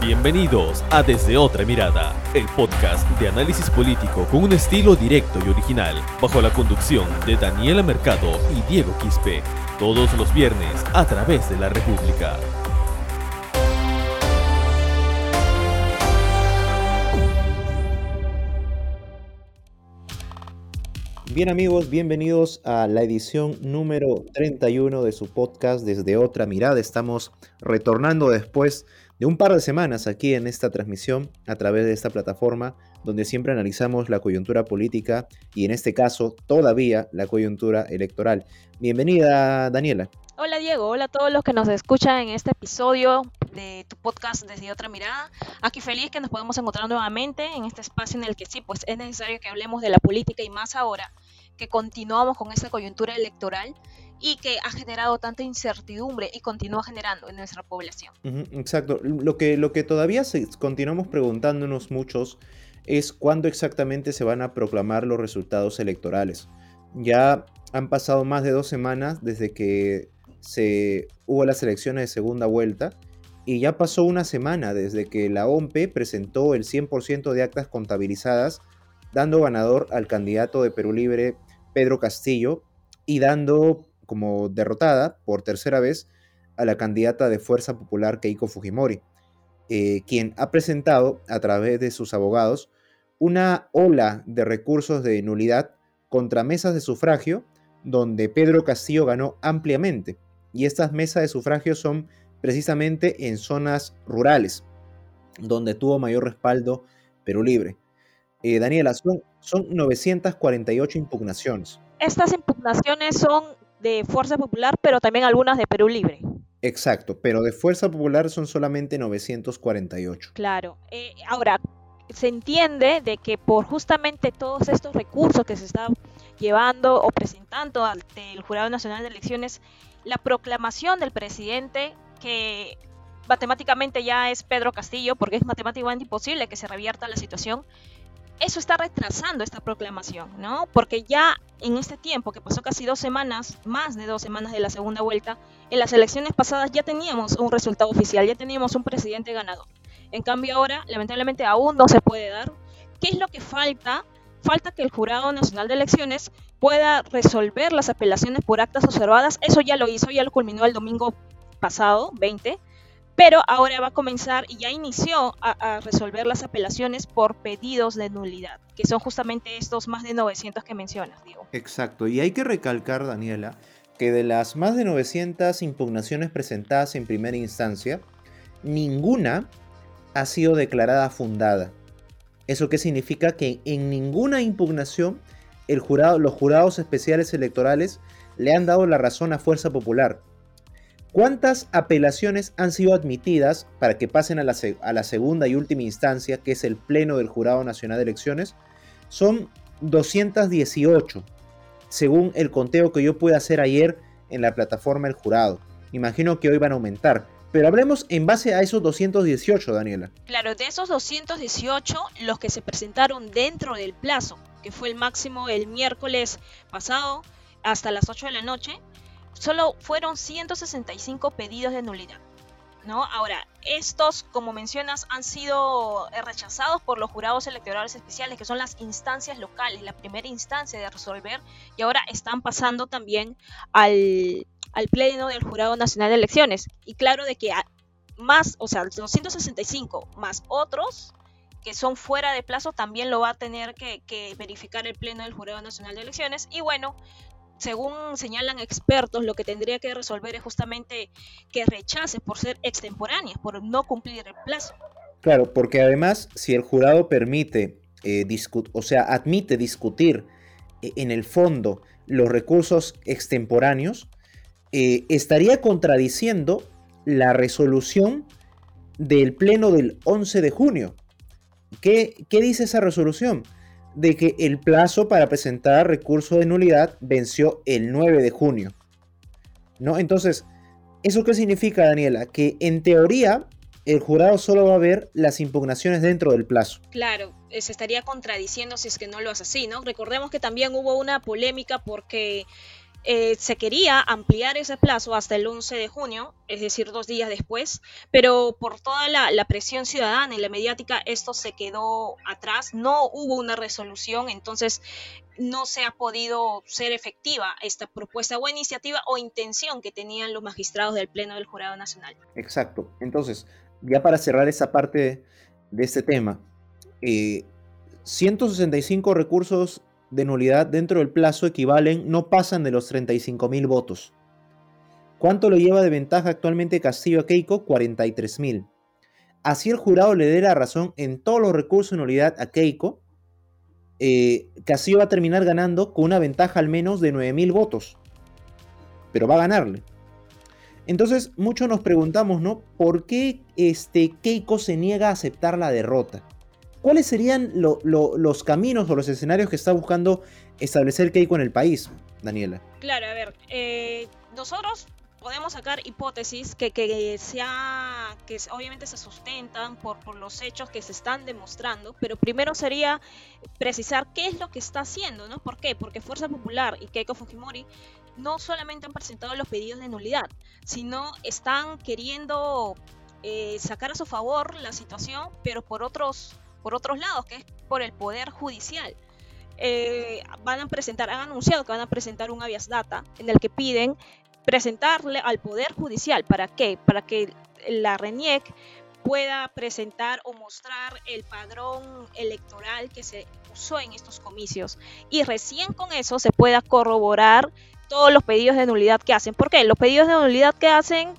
Bienvenidos a Desde Otra Mirada, el podcast de análisis político con un estilo directo y original, bajo la conducción de Daniela Mercado y Diego Quispe, todos los viernes a través de la República. Bien amigos, bienvenidos a la edición número 31 de su podcast Desde Otra Mirada. Estamos retornando después de un par de semanas aquí en esta transmisión a través de esta plataforma donde siempre analizamos la coyuntura política y en este caso todavía la coyuntura electoral. Bienvenida Daniela. Hola Diego, hola a todos los que nos escuchan en este episodio de tu podcast desde otra mirada. Aquí feliz que nos podemos encontrar nuevamente en este espacio en el que sí, pues es necesario que hablemos de la política y más ahora que continuamos con esta coyuntura electoral y que ha generado tanta incertidumbre y continúa generando en nuestra población. exacto. Lo que, lo que todavía continuamos preguntándonos muchos es cuándo exactamente se van a proclamar los resultados electorales. Ya han pasado más de dos semanas desde que se hubo las elecciones de segunda vuelta y ya pasó una semana desde que la OMP presentó el 100% de actas contabilizadas, dando ganador al candidato de Perú Libre, Pedro Castillo, y dando como derrotada por tercera vez a la candidata de Fuerza Popular Keiko Fujimori, eh, quien ha presentado a través de sus abogados una ola de recursos de nulidad contra mesas de sufragio donde Pedro Castillo ganó ampliamente. Y estas mesas de sufragio son precisamente en zonas rurales, donde tuvo mayor respaldo Perú Libre. Eh, Daniela, son, son 948 impugnaciones. Estas impugnaciones son de Fuerza Popular, pero también algunas de Perú Libre. Exacto, pero de Fuerza Popular son solamente 948. Claro. Eh, ahora, se entiende de que por justamente todos estos recursos que se están llevando o presentando ante el Jurado Nacional de Elecciones, la proclamación del presidente que matemáticamente ya es Pedro Castillo, porque es matemáticamente imposible que se revierta la situación, eso está retrasando esta proclamación, ¿no? Porque ya en este tiempo, que pasó casi dos semanas, más de dos semanas de la segunda vuelta, en las elecciones pasadas ya teníamos un resultado oficial, ya teníamos un presidente ganador. En cambio ahora, lamentablemente, aún no se puede dar. ¿Qué es lo que falta? Falta que el Jurado Nacional de Elecciones pueda resolver las apelaciones por actas observadas. Eso ya lo hizo, ya lo culminó el domingo pasado, 20, pero ahora va a comenzar y ya inició a, resolver las apelaciones por pedidos de nulidad, que son justamente estos más de 900 que mencionas, digo. Exacto, y hay que recalcar, Daniela, que de las más de 900 impugnaciones presentadas en primera instancia, ninguna ha sido declarada fundada. ¿Eso qué significa? Que en ninguna impugnación el jurado, los jurados especiales electorales le han dado la razón a Fuerza Popular. ¿Cuántas apelaciones han sido admitidas para que pasen a la, a la, segunda y última instancia, que es el Pleno del Jurado Nacional de Elecciones? Son 218, según el conteo que yo pude hacer ayer en la plataforma del jurado. Imagino que hoy van a aumentar. Pero hablemos en base a esos 218, Daniela. Claro, de esos 218, los que se presentaron dentro del plazo, que fue el máximo el miércoles pasado hasta las 8 de la noche, solo fueron 165 pedidos de nulidad. ¿no? Ahora, estos, como mencionas, han sido eh, rechazados por los jurados electorales especiales, que son las instancias locales, la primera instancia de resolver, y ahora están pasando también al, pleno del Jurado Nacional de Elecciones. Y claro de que más, o sea, 265 más otros que son fuera de plazo también lo va a tener que verificar el pleno del Jurado Nacional de Elecciones. Y bueno, según señalan expertos, lo que tendría que resolver es justamente que rechace por ser extemporáneas, por no cumplir el plazo. Claro, porque además, si el jurado permite, eh, o sea, admite discutir eh, en el fondo los recursos extemporáneos, eh, estaría contradiciendo la resolución del pleno del 11 de junio. ¿Qué, qué dice esa resolución? De que el plazo para presentar recurso de nulidad venció el 9 de junio. ¿No? Entonces, ¿eso qué significa, Daniela? Que en teoría el jurado solo va a ver las impugnaciones dentro del plazo. Claro, eh, se estaría contradiciendo si es que no lo hace así, ¿no? Recordemos que también hubo una polémica porque eh, se quería ampliar ese plazo hasta el 11 de junio, es decir, dos días después, pero por toda la, presión ciudadana y la mediática esto se quedó atrás, no hubo una resolución, entonces no se ha podido ser efectiva esta propuesta o iniciativa o intención que tenían los magistrados del Pleno del Jurado Nacional. Exacto, entonces, ya para cerrar esa parte de este tema, 165 eh, recursos de nulidad dentro del plazo equivalen, no pasan de los 35.000 votos. ¿Cuánto lo lleva de ventaja actualmente Castillo a Keiko? 43.000. Así el jurado le dé la razón en todos los recursos de nulidad a Keiko, eh, Castillo va a terminar ganando con una ventaja al menos de 9.000 votos. Pero va a ganarle. Entonces, muchos nos preguntamos, ¿no? ¿Por qué este Keiko se niega a aceptar la derrota? ¿Cuáles serían los caminos o los escenarios que está buscando establecer Keiko en el país, Daniela? Claro, a ver, eh, nosotros podemos sacar hipótesis que, que, sea, que obviamente se sustentan por, por los hechos que se están demostrando, pero primero sería precisar qué es lo que está haciendo, ¿no? ¿Por qué? Porque Fuerza Popular y Keiko Fujimori no solamente han presentado los pedidos de nulidad, sino están queriendo eh, sacar a su favor la situación, pero por otros por otros lados, que es por el Poder Judicial. Eh, van a presentar, han anunciado que van a presentar un habeas data en el que piden presentarle al Poder Judicial. ¿Para qué? Para que la RENIEC pueda presentar o mostrar el padrón electoral que se usó en estos comicios. Y recién con eso se pueda corroborar todos los pedidos de nulidad que hacen. ¿Por qué? Los pedidos de nulidad que hacen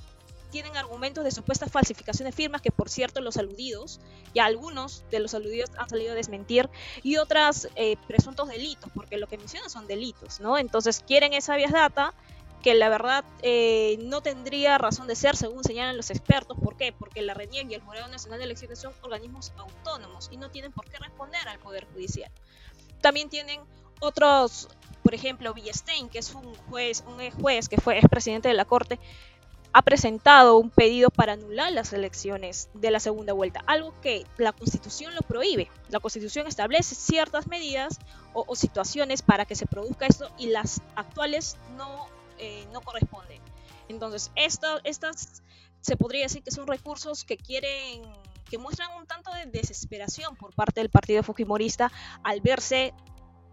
tienen argumentos de supuestas falsificaciones de firmas, que por cierto los aludidos, y algunos de los aludidos han salido a desmentir, y otras eh, presuntos delitos, porque lo que mencionan son delitos, ¿no? Entonces quieren esa vía data que la verdad eh, no tendría razón de ser, según señalan los expertos. ¿Por qué? Porque la RENIEC y el Jurado Nacional de Elecciones son organismos autónomos y no tienen por qué responder al Poder Judicial. También tienen otros, por ejemplo, Villestein, que es un juez, un juez que fue ex presidente de la Corte, ha presentado un pedido para anular las elecciones de la segunda vuelta, algo que la Constitución lo prohíbe. La Constitución establece ciertas medidas o, situaciones para que se produzca esto y las actuales no, eh, no corresponden. Entonces, estas se podría decir que son recursos que quieren, que muestran un tanto de desesperación por parte del Partido Fujimorista al verse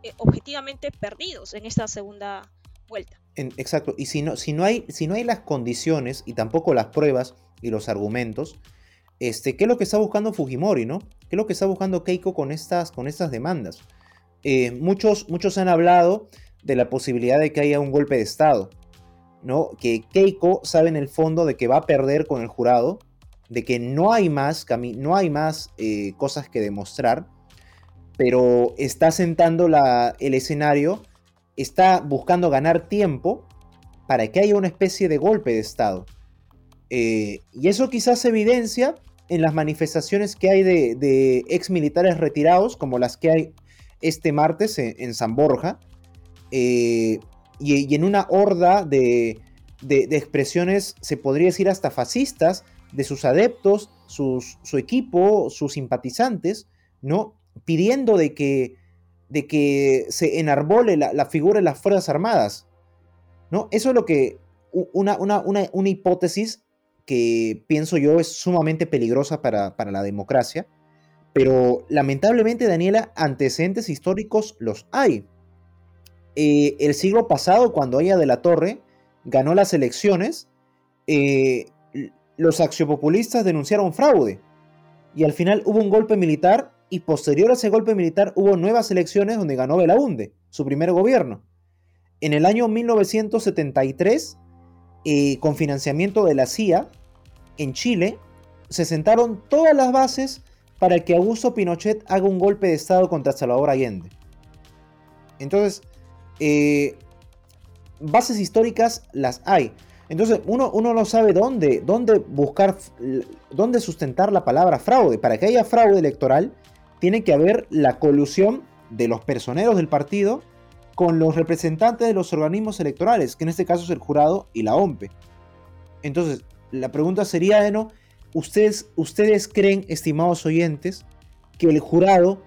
eh, objetivamente perdidos en esta segunda vuelta exacto, y si no, si, no hay, si no hay las condiciones y tampoco las pruebas y los argumentos, este, ¿qué es lo que está buscando Fujimori, no? ¿Qué es lo que está buscando Keiko con estas, con estas demandas? Eh, muchos, muchos han hablado de la posibilidad de que haya un golpe de Estado, ¿no? Que Keiko sabe en el fondo de que va a perder con el jurado, de que no hay más, no hay más eh, cosas que demostrar, pero está sentando la, el escenario está buscando ganar tiempo para que haya una especie de golpe de Estado. Eh, y eso quizás se evidencia en las manifestaciones que hay de, ex militares retirados, como las que hay este martes en, San Borja, eh, y, en una horda de, expresiones, se podría decir hasta fascistas, de sus adeptos, su equipo, sus simpatizantes, ¿no? Pidiendo de que de que se enarbole la, figura de las Fuerzas Armadas. ¿no? Eso es lo que, una, una, hipótesis que pienso yo es sumamente peligrosa para, la democracia, pero lamentablemente, Daniela, antecedentes históricos los hay. Eh, el siglo pasado, cuando ella de la Torre ganó las elecciones, eh, los axiopopulistas denunciaron fraude y al final hubo un golpe militar y posterior a ese golpe militar hubo nuevas elecciones donde ganó Belaunde, su primer gobierno. En el año 1973, eh, con financiamiento de la CIA, en Chile, se sentaron todas las bases para que Augusto Pinochet haga un golpe de Estado contra Salvador Allende. Entonces, eh, bases históricas las hay. Entonces, uno, uno no sabe dónde, dónde buscar, dónde sustentar la palabra fraude. Para que haya fraude electoral, tiene que haber la colusión de los personeros del partido con los representantes de los organismos electorales, que en este caso es el jurado y la OMPE. Entonces, la pregunta sería, ¿no? ¿Ustedes, ¿Ustedes creen, estimados oyentes, que el jurado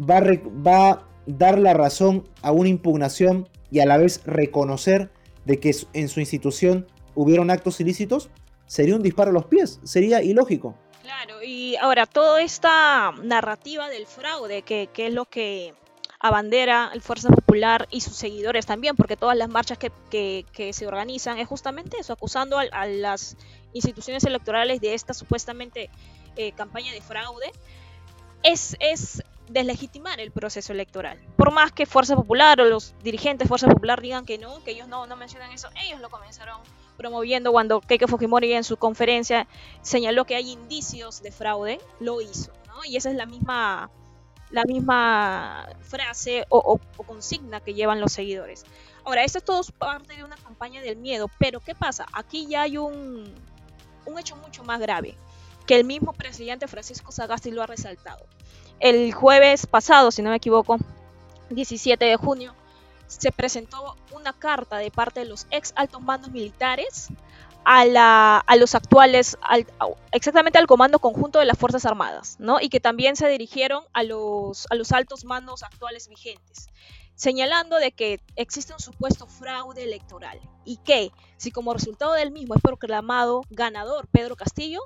va a, va a dar la razón a una impugnación y a la vez reconocer de que en su institución hubieron actos ilícitos, sería un disparo a los pies, sería ilógico. Claro, y ahora toda esta narrativa del fraude, que, es lo que abandera el Fuerza Popular y sus seguidores también, porque todas las marchas que, se organizan es justamente eso, acusando a, las instituciones electorales de esta supuestamente eh, campaña de fraude, es, es deslegitimar el proceso electoral. Por más que Fuerza Popular o los dirigentes de Fuerza Popular digan que no, que ellos no, no mencionan eso, ellos lo comenzaron promoviendo cuando Keiko Fujimori en su conferencia señaló que hay indicios de fraude, lo hizo, ¿no? Y esa es la misma, la misma frase o, consigna que llevan los seguidores. Ahora, esto es todo parte de una campaña del miedo, pero ¿qué pasa? Aquí ya hay un, un hecho mucho más grave, que el mismo presidente Francisco Sagasti lo ha resaltado el jueves pasado, si no me equivoco, 17 de junio, se presentó una carta de parte de los ex altos mandos militares a, la, a los actuales, exactamente al Comando Conjunto de las Fuerzas Armadas, ¿no? Y que también se dirigieron a los, a los altos mandos actuales vigentes, señalando de que existe un supuesto fraude electoral y que, si como resultado del mismo es proclamado ganador Pedro Castillo,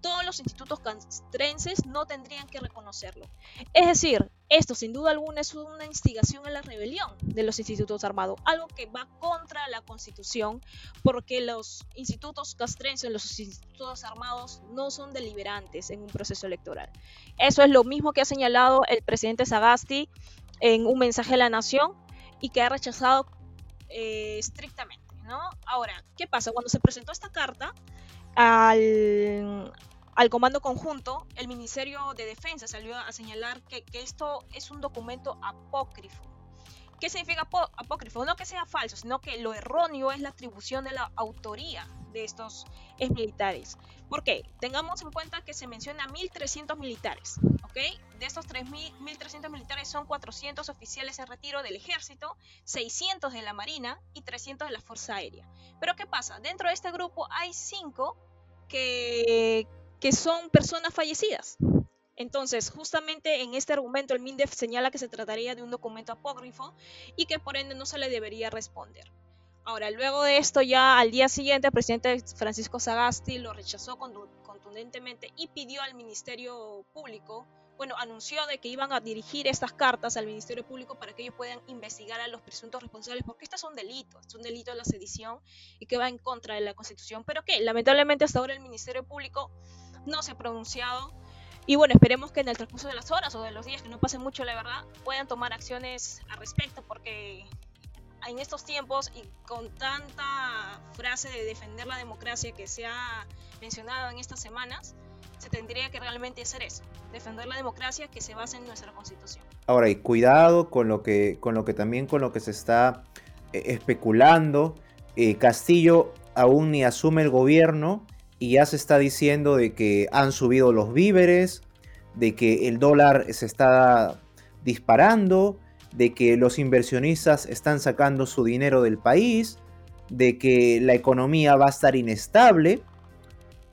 todos los institutos castrenses no tendrían que reconocerlo. Es decir, esto sin duda alguna es una instigación a la rebelión de los institutos armados, algo que va contra la constitución, porque los institutos castrenses, los institutos armados, no son deliberantes en un proceso electoral. Eso es lo mismo que ha señalado el presidente Sagasti en un mensaje a la nación y que ha rechazado eh, estrictamente. ¿no? Ahora, ¿qué pasa? Cuando se presentó esta carta, al, al Comando Conjunto, el Ministerio de Defensa salió a señalar que, esto es un documento apócrifo. ¿Qué significa apócrifo? No que sea falso, sino que lo erróneo es la atribución de la autoría de estos militares. ¿Por qué? Tengamos en cuenta que se menciona 1.300 militares, ¿ok? De estos 1.300 militares son 400 oficiales en retiro del ejército, 600 de la marina y 300 de la fuerza aérea. Pero ¿qué pasa? Dentro de este grupo hay 5 que, que son personas fallecidas. Entonces, justamente en este argumento, el MINDEF señala que se trataría de un documento apócrifo y que por ende no se le debería responder. Ahora, luego de esto, ya al día siguiente, el presidente Francisco Sagasti lo rechazó contundentemente y pidió al Ministerio Público bueno, anunció de que iban a dirigir estas cartas al Ministerio Público para que ellos puedan investigar a los presuntos responsables, porque este es un delito, es un delito de la sedición y que va en contra de la Constitución. Pero que lamentablemente hasta ahora el Ministerio Público no se ha pronunciado. Y bueno, esperemos que en el transcurso de las horas o de los días, que no pase mucho la verdad, puedan tomar acciones al respecto, porque en estos tiempos y con tanta frase de defender la democracia que se ha mencionado en estas semanas, se tendría que realmente hacer eso, defender la democracia que se basa en nuestra constitución. Ahora, y cuidado con lo que, con lo que también con lo que se está eh, especulando. Eh, Castillo aún ni asume el gobierno y ya se está diciendo de que han subido los víveres, de que el dólar se está disparando, de que los inversionistas están sacando su dinero del país, de que la economía va a estar inestable.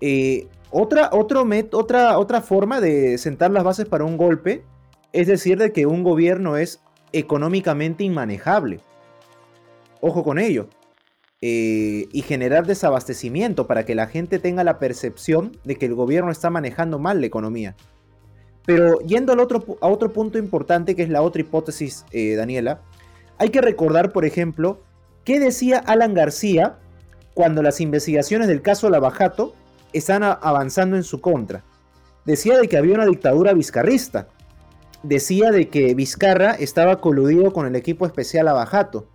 Eh, otra, otra, otra forma de sentar las bases para un golpe es decir de que un gobierno es económicamente inmanejable. Ojo con ello. Eh, y generar desabastecimiento para que la gente tenga la percepción de que el gobierno está manejando mal la economía. Pero yendo al otro, a otro punto importante, que es la otra hipótesis, eh, Daniela, hay que recordar, por ejemplo, qué decía Alan García cuando las investigaciones del caso Lavajato están avanzando en su contra. Decía de que había una dictadura vizcarrista. Decía de que Vizcarra estaba coludido con el equipo especial Lavajato.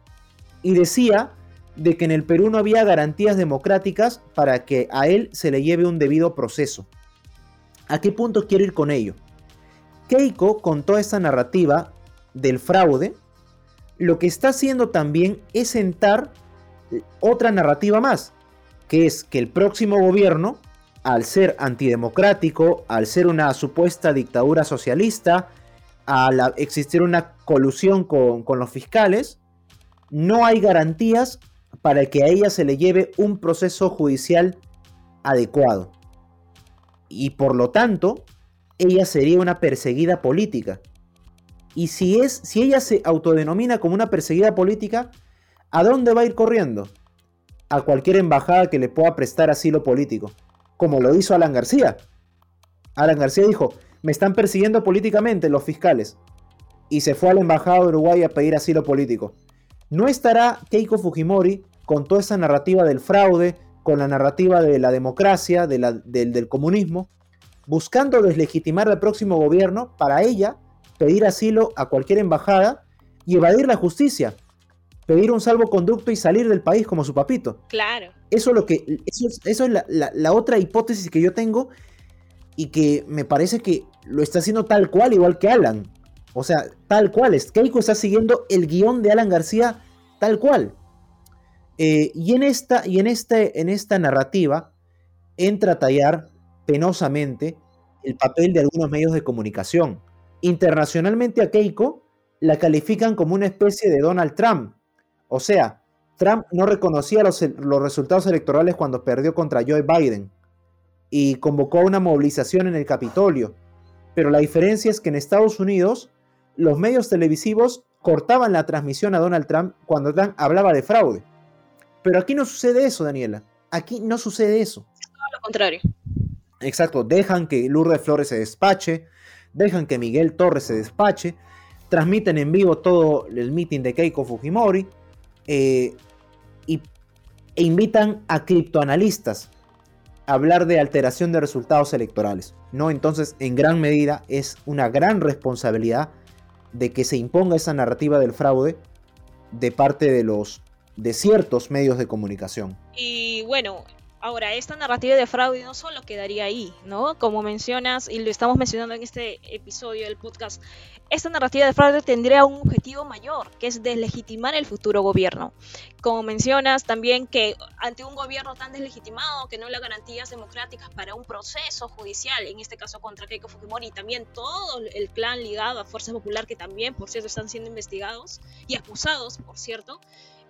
Y decía de que en el Perú no había garantías democráticas para que a él se le lleve un debido proceso. ¿A qué punto quiero ir con ello? Keiko, con toda esta narrativa del fraude, lo que está haciendo también es sentar otra narrativa más, que es que el próximo gobierno, al ser antidemocrático, al ser una supuesta dictadura socialista, al existir una colusión con, con los fiscales, no hay garantías para que a ella se le lleve un proceso judicial adecuado. Y por lo tanto, ella sería una perseguida política. Y si, es, si ella se autodenomina como una perseguida política, ¿A dónde va a ir corriendo? A cualquier embajada que le pueda prestar asilo político, como lo hizo Alan García. Alan García dijo, me están persiguiendo políticamente los fiscales. Y se fue a la embajada de Uruguay a pedir asilo político. ¿No estará Keiko Fujimori con toda esa narrativa del fraude, con la narrativa de la democracia, del, del comunismo, buscando deslegitimar al próximo gobierno para ella pedir asilo a cualquier embajada y evadir la justicia? pedir un salvoconducto y salir del país como su papito. Claro. Eso es lo que. Eso es, la, otra hipótesis que yo tengo. Y que me parece que lo está haciendo tal cual, igual que Alan. O sea, tal cual. Keiko está siguiendo el guion de Alan García tal cual. Eh, y este, en esta narrativa entra a tallar penosamente el papel de algunos medios de comunicación. Internacionalmente a Keiko la califican como una especie de Donald Trump, o sea, Trump no reconocía los, resultados electorales cuando perdió contra Joe Biden y convocó una movilización en el Capitolio. Pero la diferencia es que en Estados Unidos los medios televisivos cortaban la transmisión a Donald Trump cuando Trump hablaba de fraude. Pero aquí no sucede eso, Daniela. Aquí no sucede eso. Todo lo contrario. Exacto, dejan que Lourdes Flores se despache, dejan que Miguel Torres se despache, transmiten en vivo todo el meeting de Keiko Fujimori, eh, y, e invitan a criptoanalistas a hablar de alteración de resultados electorales. ¿no? Entonces, en gran medida, es una gran responsabilidad de que se imponga esa narrativa del fraude de parte de los de ciertos medios de comunicación. Y bueno, Ahora, esta narrativa de fraude no solo quedaría ahí, ¿no? Como mencionas, y lo estamos mencionando en este episodio del podcast, esta narrativa de fraude tendría un objetivo mayor, que es deslegitimar el futuro gobierno. Como mencionas también que ante un gobierno tan deslegitimado, que no le garantías democráticas para un proceso judicial, en este caso contra Keiko Fujimori, y también todo el clan ligado a Fuerza Popular, que también, por cierto, están siendo investigados y acusados, por cierto,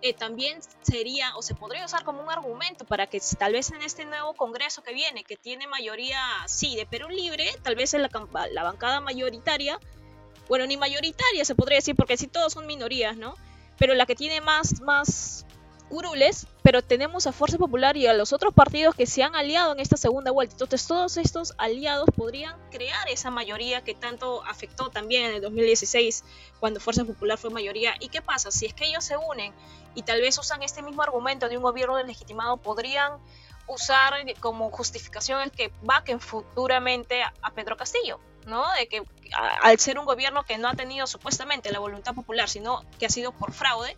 eh, también sería o se podría usar como un argumento para que tal vez en este nuevo Congreso que viene, que tiene mayoría, sí, de Perú Libre, tal vez en la, la bancada mayoritaria, bueno, ni mayoritaria se podría decir, porque sí todos son minorías, ¿no? Pero la que tiene más, más curules, pero tenemos a Fuerza Popular y a los otros partidos que se han aliado en esta segunda vuelta. Entonces todos estos aliados podrían crear esa mayoría que tanto afectó también en el 2016 cuando Fuerza Popular fue mayoría. ¿Y qué pasa? Si es que ellos se unen y tal vez usan este mismo argumento de un gobierno deslegitimado, podrían usar como justificación el que vaquen futuramente a Pedro Castillo. ¿no? De que al ser un gobierno que no ha tenido supuestamente la voluntad popular, sino que ha sido por fraude,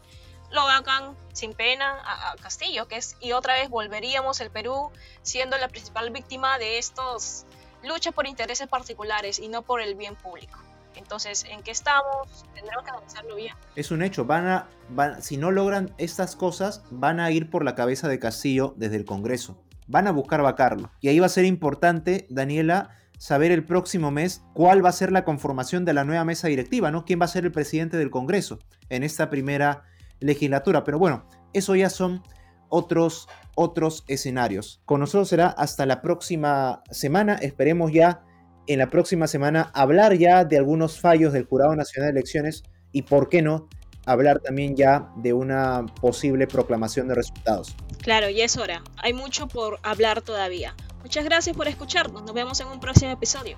lo hagan sin pena a, Castillo, que es, y otra vez volveríamos el Perú siendo la principal víctima de estos luchas por intereses particulares y no por el bien público. Entonces, ¿en qué estamos? Tendremos que analizarlo bien. Es un hecho, van a, van, si no logran estas cosas, van a ir por la cabeza de Castillo desde el Congreso. Van a buscar vacarlo. Y ahí va a ser importante, Daniela, saber el próximo mes cuál va a ser la conformación de la nueva mesa directiva, ¿no? ¿Quién va a ser el presidente del Congreso en esta primera legislatura. Pero bueno, eso ya son otros, otros escenarios. Con nosotros será hasta la próxima semana. Esperemos ya en la próxima semana hablar ya de algunos fallos del Jurado Nacional de Elecciones y, por qué no, hablar también ya de una posible proclamación de resultados. Claro, y es hora. Hay mucho por hablar todavía. Muchas gracias por escucharnos. Nos vemos en un próximo episodio.